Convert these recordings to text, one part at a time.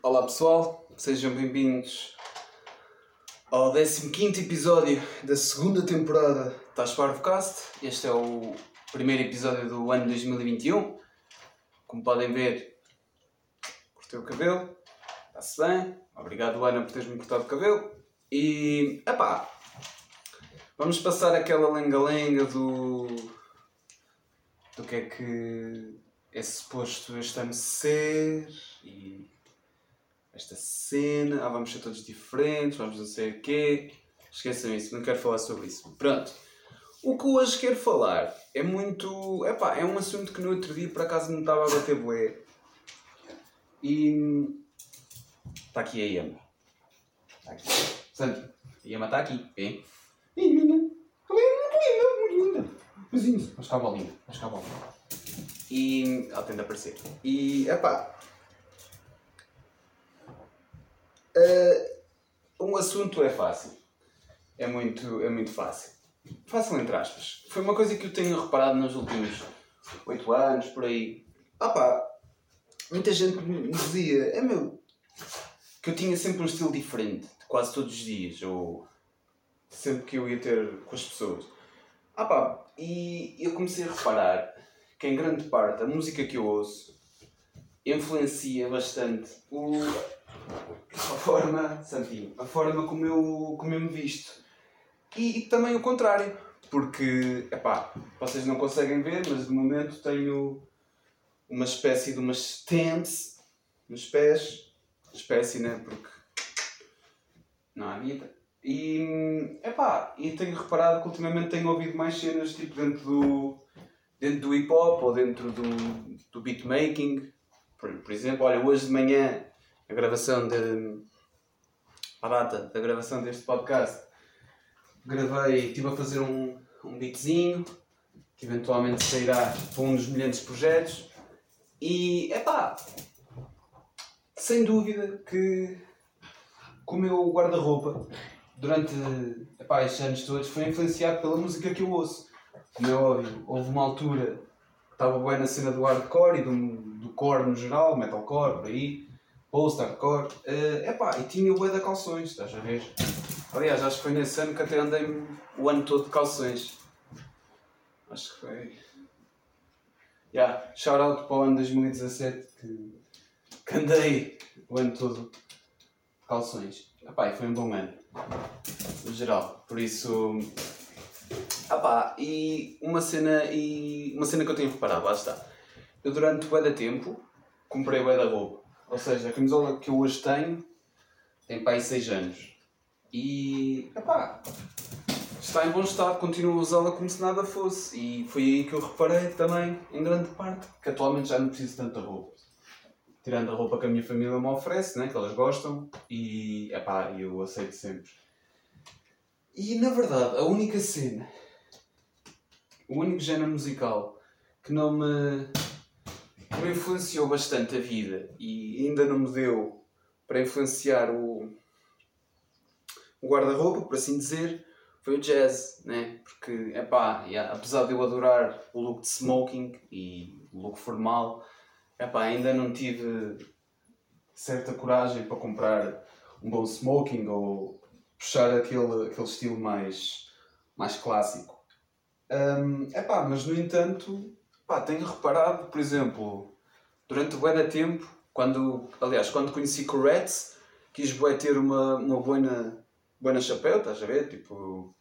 Olá pessoal, sejam bem-vindos ao 15 episódio da segunda temporada da Sparvocast. Este é o primeiro episódio do ano 2021. Como podem ver, cortei o cabelo, está-se bem. Obrigado, Ana, por teres-me cortado o cabelo. E, epá, vamos passar aquela lenga-lenga do. do que é que é suposto este ano ser e esta cena, ah, vamos ser todos diferentes, vamos não sei o quê. Esqueçam isso, não quero falar sobre isso. Pronto. O que hoje quero falar é muito. Epá, é um assunto que no outro dia por acaso me estava a bater bué. E. Está aqui a Yama. Está aqui. Santo, a Yama está aqui. Vem. Ih, menina. Ela é muito linda, muito linda. Isso. Mas cá a bolinha. Mas cá a bolinha. E. Ela tende a aparecer. E. Epá. Uh, um assunto é fácil. É muito, é muito fácil. Fácil entre aspas. Foi uma coisa que eu tenho reparado nos últimos 8 anos, por aí. Ah pá, muita gente me dizia, é meu, que eu tinha sempre um estilo diferente, quase todos os dias, ou sempre que eu ia ter com as pessoas. Ah pá, e eu comecei a reparar que em grande parte a música que eu ouço influencia bastante o, a forma, Santinho, a forma como eu, como eu me visto. E, e também o contrário, porque, epá, vocês não conseguem ver, mas de momento tenho uma espécie de umas stands nos pés, espécie, né, porque não há vida. E, epá, e tenho reparado que ultimamente tenho ouvido mais cenas tipo dentro do, dentro do hip hop ou dentro do, do beatmaking. Por, por exemplo, olha, hoje de manhã a gravação de. a data da gravação deste podcast, gravei, estive a fazer um, um beatzinho que eventualmente sairá para um dos milhares de projetos e é pá, sem dúvida que, que o meu guarda-roupa durante epá, estes anos todos foi influenciado pela música que eu ouço. Como é óbvio, houve uma altura que estava bem na cena do hardcore e do, do core no geral, metalcore, por aí post-hardcore. Uh, epá, e tinha o bué de calções, estás a ver? Aliás, acho que foi nesse ano que até andei o ano todo de calções. Acho que foi. Yeah, shout out para o ano 2017 que, que andei o ano todo de calções. Epá, e foi um bom ano. No geral. Por isso. Epá, e uma cena, e uma cena que eu tenho reparado, lá está. Eu durante o da tempo comprei o da roupa ou seja, a camisola que eu hoje tenho tem para aí 6 anos. E epá, está em bom estado, continuo a usá-la como se nada fosse. E foi aí que eu reparei também, em grande parte, que atualmente já não preciso tanta roupa. Tirando a roupa que a minha família me oferece, né, que elas gostam, e epá, eu aceito sempre. E na verdade, a única cena, o único género musical que não me me influenciou bastante a vida e ainda não me deu para influenciar o, o guarda-roupa, por assim dizer, foi o jazz, né? Porque, yeah, apesar de eu adorar o look de smoking e o look formal, epá, ainda não tive certa coragem para comprar um bom smoking ou puxar aquele, aquele estilo mais, mais clássico. Um, epá, mas no entanto, Pá, tenho reparado, por exemplo, durante o bué tempo, quando, aliás, quando conheci Corettes, quis bué ter uma, uma boina, boina chapéu, estás a ver? Tipo,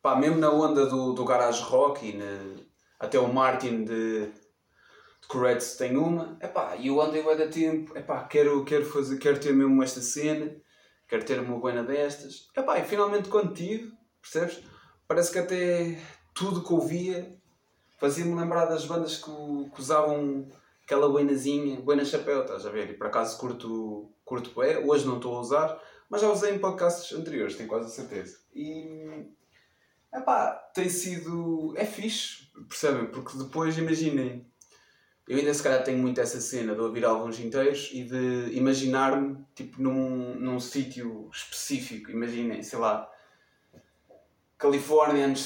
pá, mesmo na onda do, do garage rock e na, até o Martin de, de tem uma, epá, e eu andei bué da tempo, epá, quero, quero, fazer, quero ter mesmo esta cena, quero ter uma boina destas, epá, e finalmente quando tive, percebes? Parece que até tudo que ouvia fazia-me lembrar das bandas que, que usavam aquela boinazinha, boina chapéu, estás a ver? E por acaso curto, curto bué, hoje não estou a usar, mas já usei em podcasts anteriores, tenho quase a certeza. E, epá, tem sido, é fixe, percebem? Porque depois, imaginem, eu ainda se calhar tenho muito essa cena de ouvir álbuns inteiros e de imaginar-me, tipo, num, num sítio específico, imaginem, sei lá, Califórnia, anos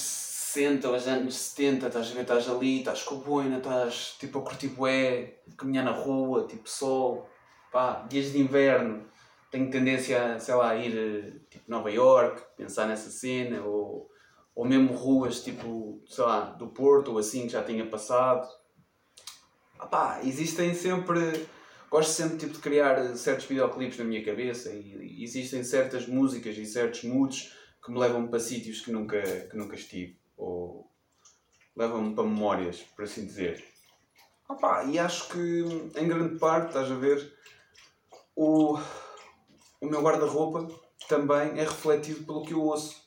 60 aos anos 70, estás a ver, estás ali, estás com a boina, estás tipo a curtir bué, caminhar na rua, tipo sol, pá, dias de inverno, tenho tendência a, sei lá, ir tipo Nova York, pensar nessa cena, ou, ou mesmo ruas tipo, sei lá, do Porto ou assim que já tinha passado. Ah, pá, existem sempre. Gosto sempre tipo, de criar certos videoclipes na minha cabeça e existem certas músicas e certos moods que me levam para sítios que nunca, que nunca estive. Ou levam-me para memórias, por assim dizer. Opa, e acho que em grande parte, estás a ver, o, o meu guarda-roupa também é refletido pelo que eu ouço.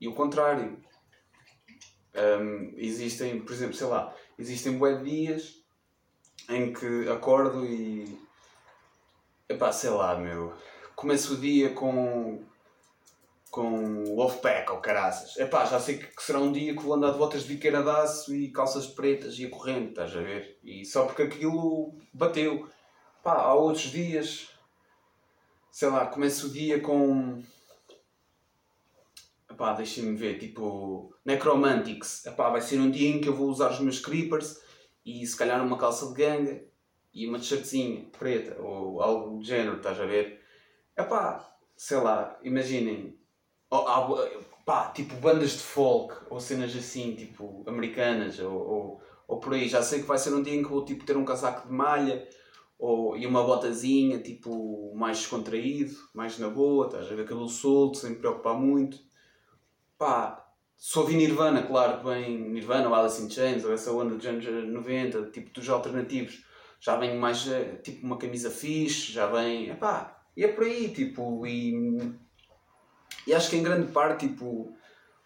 E o contrário. Um, existem, por exemplo, sei lá, existem bué dias em que acordo e. Epá, sei lá, meu. Começo o dia com com Wolfpack ou caraças. Pá, já sei que será um dia que vou andar de botas de biqueira e calças pretas e a corrente, estás a ver? E só porque aquilo bateu. Pá, há outros dias, sei lá, começo o dia com. Epá, deixem-me ver, tipo, Necromantics. Epá, vai ser um dia em que eu vou usar os meus creepers e se calhar uma calça de ganga e uma t-shirtzinha preta ou algo do género, estás a ver? Epá, sei lá, imaginem, há, pá, tipo bandas de folk ou cenas assim, tipo americanas ou, ou, ou, por aí. Já sei que vai ser um dia em que vou tipo, ter um casaco de malha ou, e uma botazinha, tipo, mais descontraído, mais na boa, estás a ver cabelo solto, sem me preocupar muito. Pá, só ouvi Nirvana, claro vem Nirvana ou Alice in Chains ou essa onda dos anos 90, tipo dos alternativos. Já vem mais, eh, tipo, uma camisa fixe, já vem, pá, e é por aí, tipo, e e acho que em grande parte, tipo,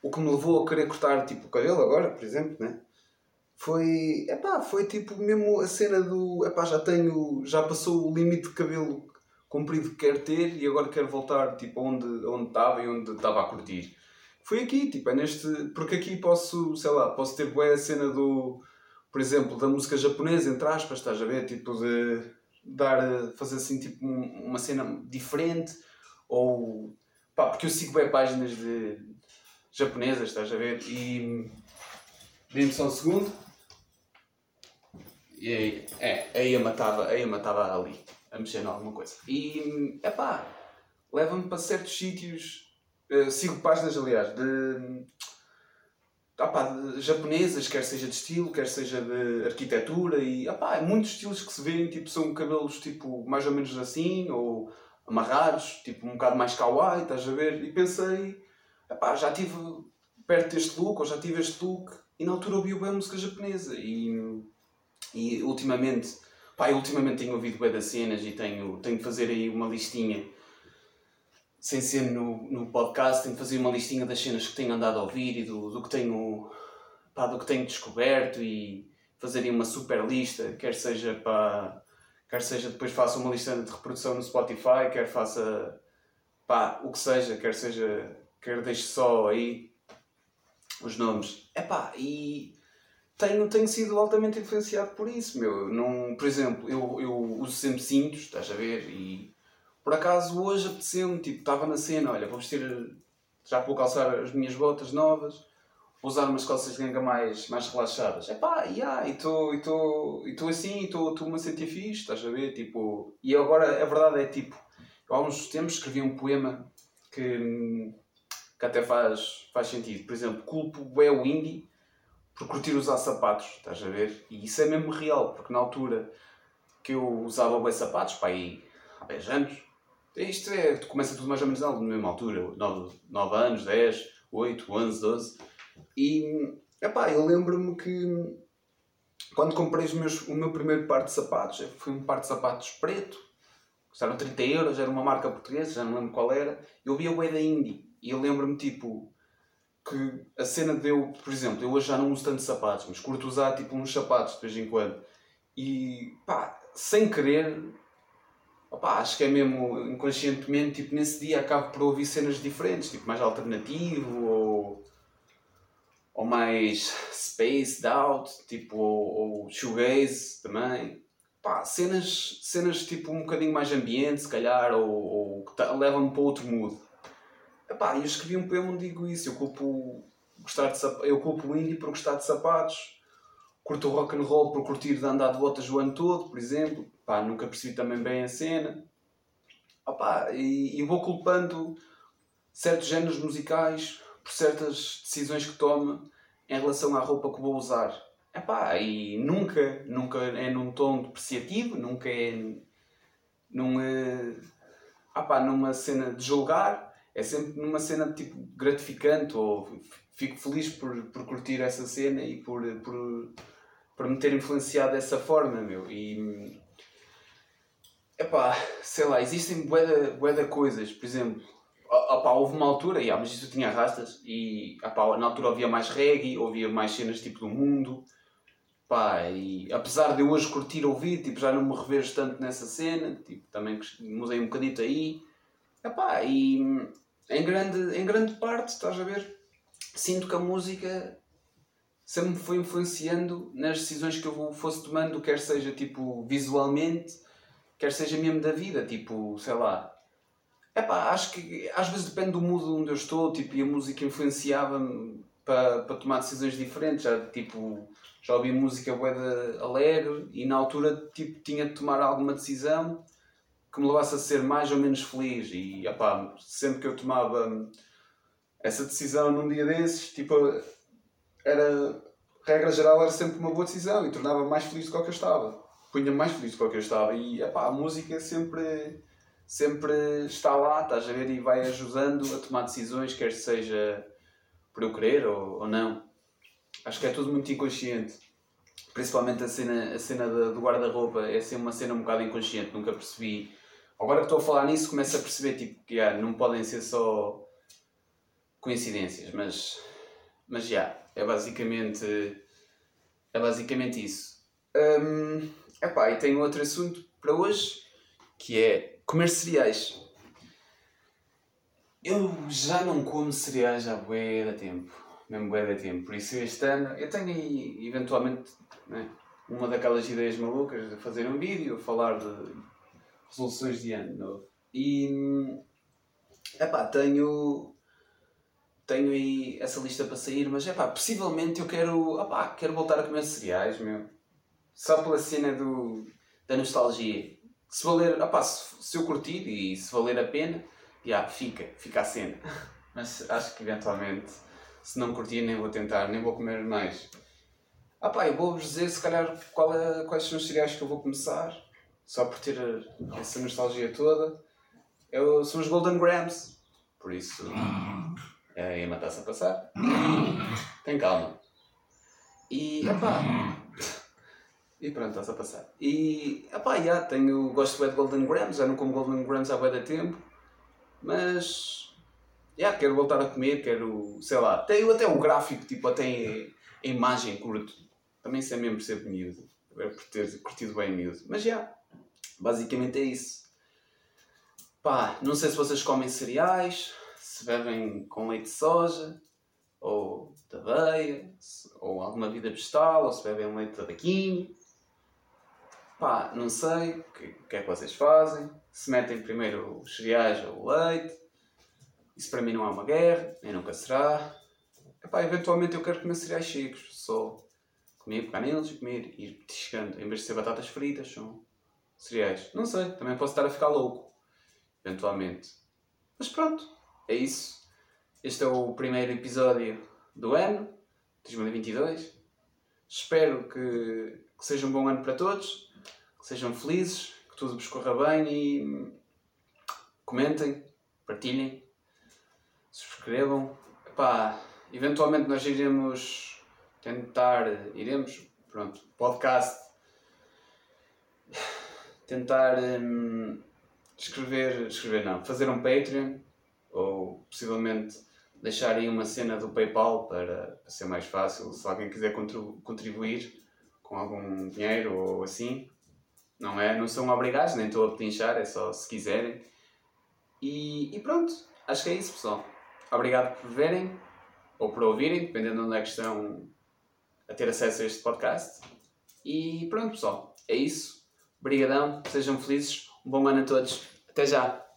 o que me levou a querer cortar tipo, o cabelo agora, por exemplo, né? Foi, epá, foi tipo mesmo a cena do, epá, já tenho, já passou o limite de cabelo comprido que quero ter e agora quero voltar tipo onde onde estava e onde estava a curtir. Foi aqui, tipo, é neste, porque aqui posso, sei lá, posso ter boa a cena do, por exemplo, da música japonesa, entre aspas, estás a ver, tipo de dar, fazer assim tipo uma cena diferente ou Pá, porque eu sigo bem páginas de japonesas, estás a ver? E. Dê-me só um segundo. E aí, é, a Iama estava ali, a mexer em alguma coisa. E, é pá, leva-me para certos sítios. Uh, sigo páginas, aliás, de, opá, japonesas, quer seja de estilo, quer seja de arquitetura. E opá, muitos estilos que se vêem, tipo, são cabelos tipo, mais ou menos assim, ou amarrados, tipo um bocado mais kawaii, estás a ver? E pensei, epá, já tive perto deste look, ou já tive este look, e na altura ouvi bem música japonesa. E, e ultimamente, pá, ultimamente tenho ouvido bem das cenas e tenho, tenho de fazer aí uma listinha, sem ser no, no podcast, tenho de fazer uma listinha das cenas que tenho andado a ouvir e do, do que tenho, pá, do que tenho descoberto e fazer aí uma super lista, quer seja para quer seja depois faça uma lista de reprodução no Spotify, quer faça pá, o que seja, quer seja, quer deixe só aí os nomes. É pá, e tenho, tenho sido altamente influenciado por isso, meu. Não, por exemplo, eu, eu uso sempre cintos, estás a ver? E por acaso hoje apeteceu-me, tipo, estava na cena, olha, vou vestir, já vou calçar as minhas botas novas usar umas calças de ganga mais, mais relaxadas. É pá, yeah, e estou assim, estou-me a sentir fixe, estás a ver? Tipo, e agora a verdade é tipo, há uns tempos escrevi um poema que, que até faz, faz sentido. Por exemplo, culpo é o indie por curtir usar sapatos, estás a ver? E isso é mesmo real, porque na altura que eu usava bem sapatos, pá, aí há 10 anos, isto é, começa tudo mais ou menos na mesma altura, 9, 9 anos, 10, 8, 11, 12 e, epá, eu lembro-me que quando comprei os meus, o meu primeiro par de sapatos, foi um par de sapatos preto, custaram 30 euros, era uma marca portuguesa, já não lembro qual era, eu vi a Way da Indie, e eu lembro-me, tipo, que a cena deu, por exemplo, eu hoje já não uso tanto sapatos, mas curto usar, tipo, uns sapatos de vez em quando, e, pá, sem querer, opá, acho que é mesmo inconscientemente, tipo, nesse dia acabo por ouvir cenas diferentes, tipo, mais alternativo, ou ou mais spaced out, tipo, ou, ou shoegaze também. Pá, cenas, cenas tipo um bocadinho mais ambiente, se calhar, ou, que levam-me para outro mood. Epá, eu escrevi um poema onde digo isso, eu culpo, gostar de eu culpo o indie por gostar de sapatos, curto o rock and roll por curtir de andar de botas o ano todo, por exemplo. pá, nunca percebi também bem a cena. Opa, e, e vou culpando certos géneros musicais por certas decisões que tomo em relação à roupa que vou usar. Epá, e nunca, nunca é num tom depreciativo, nunca é num, epá, numa cena de julgar, é sempre numa cena tipo gratificante ou fico feliz por, por curtir essa cena e por, por, por me ter influenciado dessa forma, meu. E epá, sei lá, existem bué de, coisas, por exemplo, opá, houve uma altura, yeah, mas isso tinha rastas, e opá, na altura havia mais reggae, ouvia mais cenas tipo do mundo, pá, e apesar de eu hoje curtir ouvir, tipo, já não me revejo tanto nessa cena, tipo, também mudei um bocadito aí, epá, e em grande, em grande parte, estás a ver, sinto que a música sempre me foi influenciando nas decisões que eu fosse tomando, quer seja tipo visualmente, quer seja mesmo da vida, tipo, sei lá. Epá, acho que às vezes depende do mood onde eu estou, tipo, e a música influenciava-me para, para tomar decisões diferentes. Já, tipo, já ouvi música boeda alegre e na altura tipo, tinha de tomar alguma decisão que me levasse a ser mais ou menos feliz. E epá, sempre que eu tomava essa decisão num dia desses, tipo, era, regra geral, era sempre uma boa decisão e tornava mais feliz do que eu estava punha mais feliz do que eu estava. E epá, a música sempre, sempre está lá, estás a ver, e vai ajudando a tomar decisões, quer seja por eu querer ou, ou não. Acho que é tudo muito inconsciente. Principalmente a cena, a cena do guarda-roupa é assim uma cena um bocado inconsciente, nunca percebi. Agora que estou a falar nisso, começo a perceber tipo, que yeah, não podem ser só coincidências, mas, mas já, yeah, é basicamente, é basicamente isso. Um, Epá, e tenho outro assunto para hoje, que é comer cereais. Eu já não como cereais há bué de tempo, mesmo bué de tempo, por isso este ano eu tenho aí, eventualmente, né, uma daquelas ideias malucas de fazer um vídeo, falar de resoluções de ano novo. E, epá, tenho tenho aí essa lista para sair, mas é pá, possivelmente eu quero, opá, quero voltar a comer cereais, meu só pela cena do, da nostalgia. Se valer, opá, se, se eu curtir e se valer a pena, já, fica, fica a cena. Mas acho que eventualmente, se não curtir, nem vou tentar, nem vou comer mais. Ah pá, eu vou-vos dizer se calhar é, quais são os cereais que eu vou começar, só por ter essa nostalgia toda. Eu, são os Golden Grams, por isso é, a matar-se a passar. Tem calma. E, pá e pronto, está-se a passar. E, pá, já, tenho, gosto de Golden Grams, já não como Golden Grams há bem tempo, mas, já, quero voltar a comer, quero, sei lá, tenho até o gráfico, tipo, até a imagem curto. Também sei mesmo ser miúdo, por ter curtido bem miúdo. Mas, já, basicamente é isso. Pá, não sei se vocês comem cereais, se bebem com leite de soja, ou de aveia, ou alguma vida vegetal, ou se bebem leite de vaquinho Pá, não sei o que, que, é que vocês fazem. Se metem primeiro os cereais ou o leite. Isso para mim não é uma guerra, nem nunca será. Epá, eventualmente eu quero comer cereais secos. Só comer, pegar neles e comer, ir petiscando. Em vez de ser batatas fritas, são cereais. Não sei, também posso estar a ficar louco. Eventualmente. Mas pronto, é isso. Este é o primeiro episódio do ano, 2022. Espero que, que seja um bom ano para todos sejam felizes, que tudo vos corra bem e comentem, partilhem, subscrevam. Epá, eventualmente nós iremos tentar, iremos, pronto, podcast, tentar hum, escrever, escrever não, fazer um Patreon ou possivelmente deixar aí uma cena do PayPal para, para ser mais fácil, se alguém quiser contribuir com algum dinheiro ou assim. Não é? Não são obrigados, nem estou a pedinchar, é só se quiserem. E, e pronto, acho que é isso, pessoal. Obrigado por verem ou por ouvirem, dependendo de onde é que estão a ter acesso a este podcast. E pronto, pessoal, é isso. Obrigadão, sejam felizes. Um bom ano a todos. Até já!